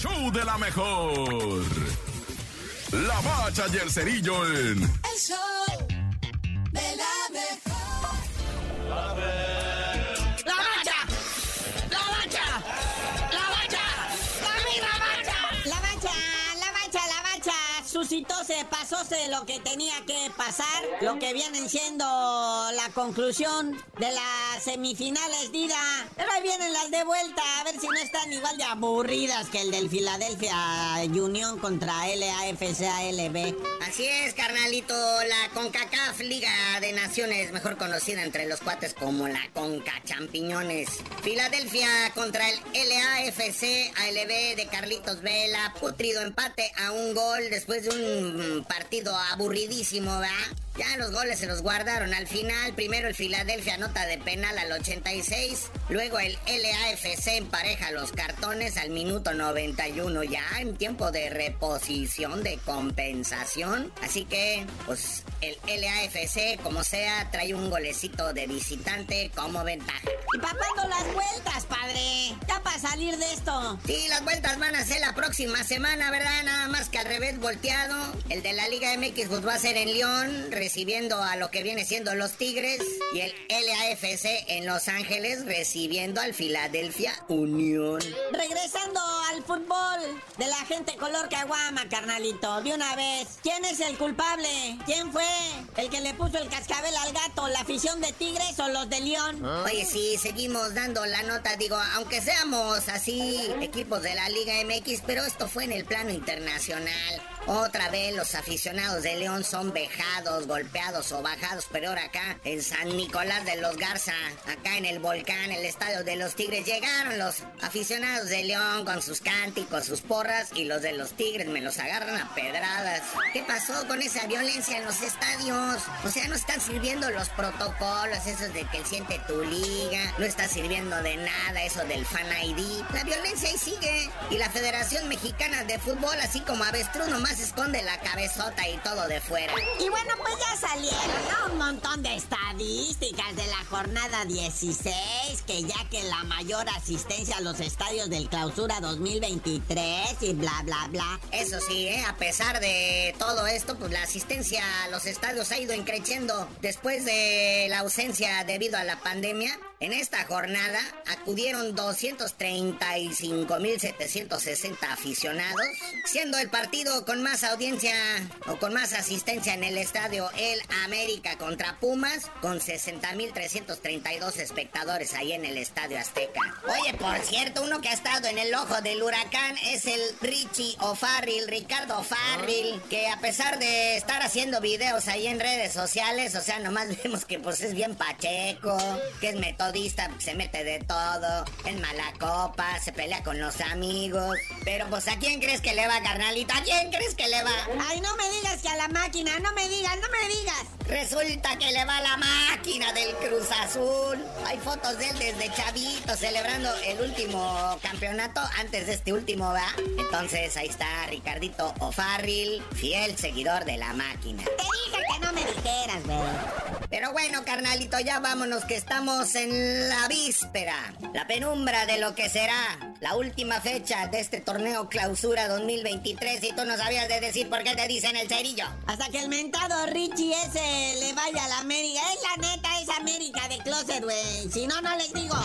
show de la mejor. La bacha y el cerillo en... El show Suscitóse, pasóse lo que tenía que pasar. Lo que vienen siendo la conclusión de las semifinales, Dida. Pero ahí vienen las de vuelta. A ver si no están igual de aburridas que el del Philadelphia Union contra LAFC ALB. Así es, carnalito, la CONCACAF Liga de Naciones, mejor conocida entre los cuates como la CONCA Champiñones. Filadelfia contra el LAFC ALB de Carlitos Vela, putrido empate a un gol después de un partido aburridísimo, ¿verdad? Ya los goles se los guardaron al final. Primero el Filadelfia anota de penal al 86. Luego el LAFC empareja los cartones al minuto 91. Ya en tiempo de reposición, de compensación. Así que, pues, el LAFC, como sea, trae un golecito de visitante como ventaja. ¿Y para cuándo las vueltas, padre? Ya para salir de esto. Sí, las vueltas van a ser la próxima semana, ¿verdad? Nada más que al revés volteado. El de la Liga MX pues va a ser en León, recibiendo a lo que viene siendo los Tigres. Y el LAFC en Los Ángeles recibiendo al Philadelphia Unión. Regresando al fútbol de la gente color caguama, carnalito, de una vez. ¿Quién es el culpable? ¿Quién fue el que le puso el cascabel al gato? ¿La afición de Tigres o los de León? Oye, sí, seguimos dando la nota, digo, aunque seamos así equipos de la Liga MX, pero esto fue en el plano internacional. Otra vez los aficionados de León son vejados, golpeados o bajados, pero ahora acá en San Nicolás de los Garza, acá en el volcán, el estadio de los Tigres, llegaron los aficionados de León con sus cánticos, sus porras y los de los Tigres me los agarran a pedradas. ¿Qué pasó con esa violencia en los estadios? O sea, no están sirviendo los protocolos, esos de que siente tu liga, no está sirviendo de nada eso del fan ID. La violencia ahí sigue y la Federación Mexicana de Fútbol, así como avestruz, nomás esconde la cabezota y todo de fuera. Y bueno, pues ya salieron ¿no? un montón de estadísticas de la jornada 16, que ya que la mayor asistencia a los estadios del clausura 2023 y bla, bla, bla. Eso sí, ¿eh? a pesar de todo esto, pues la asistencia a los estadios ha ido increciendo después de la ausencia debido a la pandemia. En esta jornada acudieron 235.760 aficionados, siendo el partido con más audiencia o con más asistencia en el estadio El América contra Pumas, con 60.332 espectadores ahí en el estadio Azteca. Oye, por cierto, uno que ha estado en el ojo del huracán es el Richie O'Farrill, Ricardo O'Farrill, que a pesar de estar haciendo videos ahí en redes sociales, o sea, nomás vemos que pues es bien pacheco, que es se mete de todo, en mala copa, se pelea con los amigos. Pero pues ¿a quién crees que le va, carnalito? ¿A quién crees que le va? Ay, no me digas que a la máquina, no me digas, no me digas. Resulta que le va la máquina del Cruz Azul. Hay fotos de él desde chavito celebrando el último campeonato antes de este último, ¿va? Entonces ahí está Ricardito O'Farrill, fiel seguidor de la máquina. Te dije que no me Pero bueno, carnalito, ya vámonos que estamos en la víspera, la penumbra de lo que será la última fecha de este torneo clausura 2023 y tú no sabías de decir por qué te dicen el cerillo. Hasta que el mentado Richie ese le vaya a la América. Es la neta, es América de closet, güey. Si no, no les digo.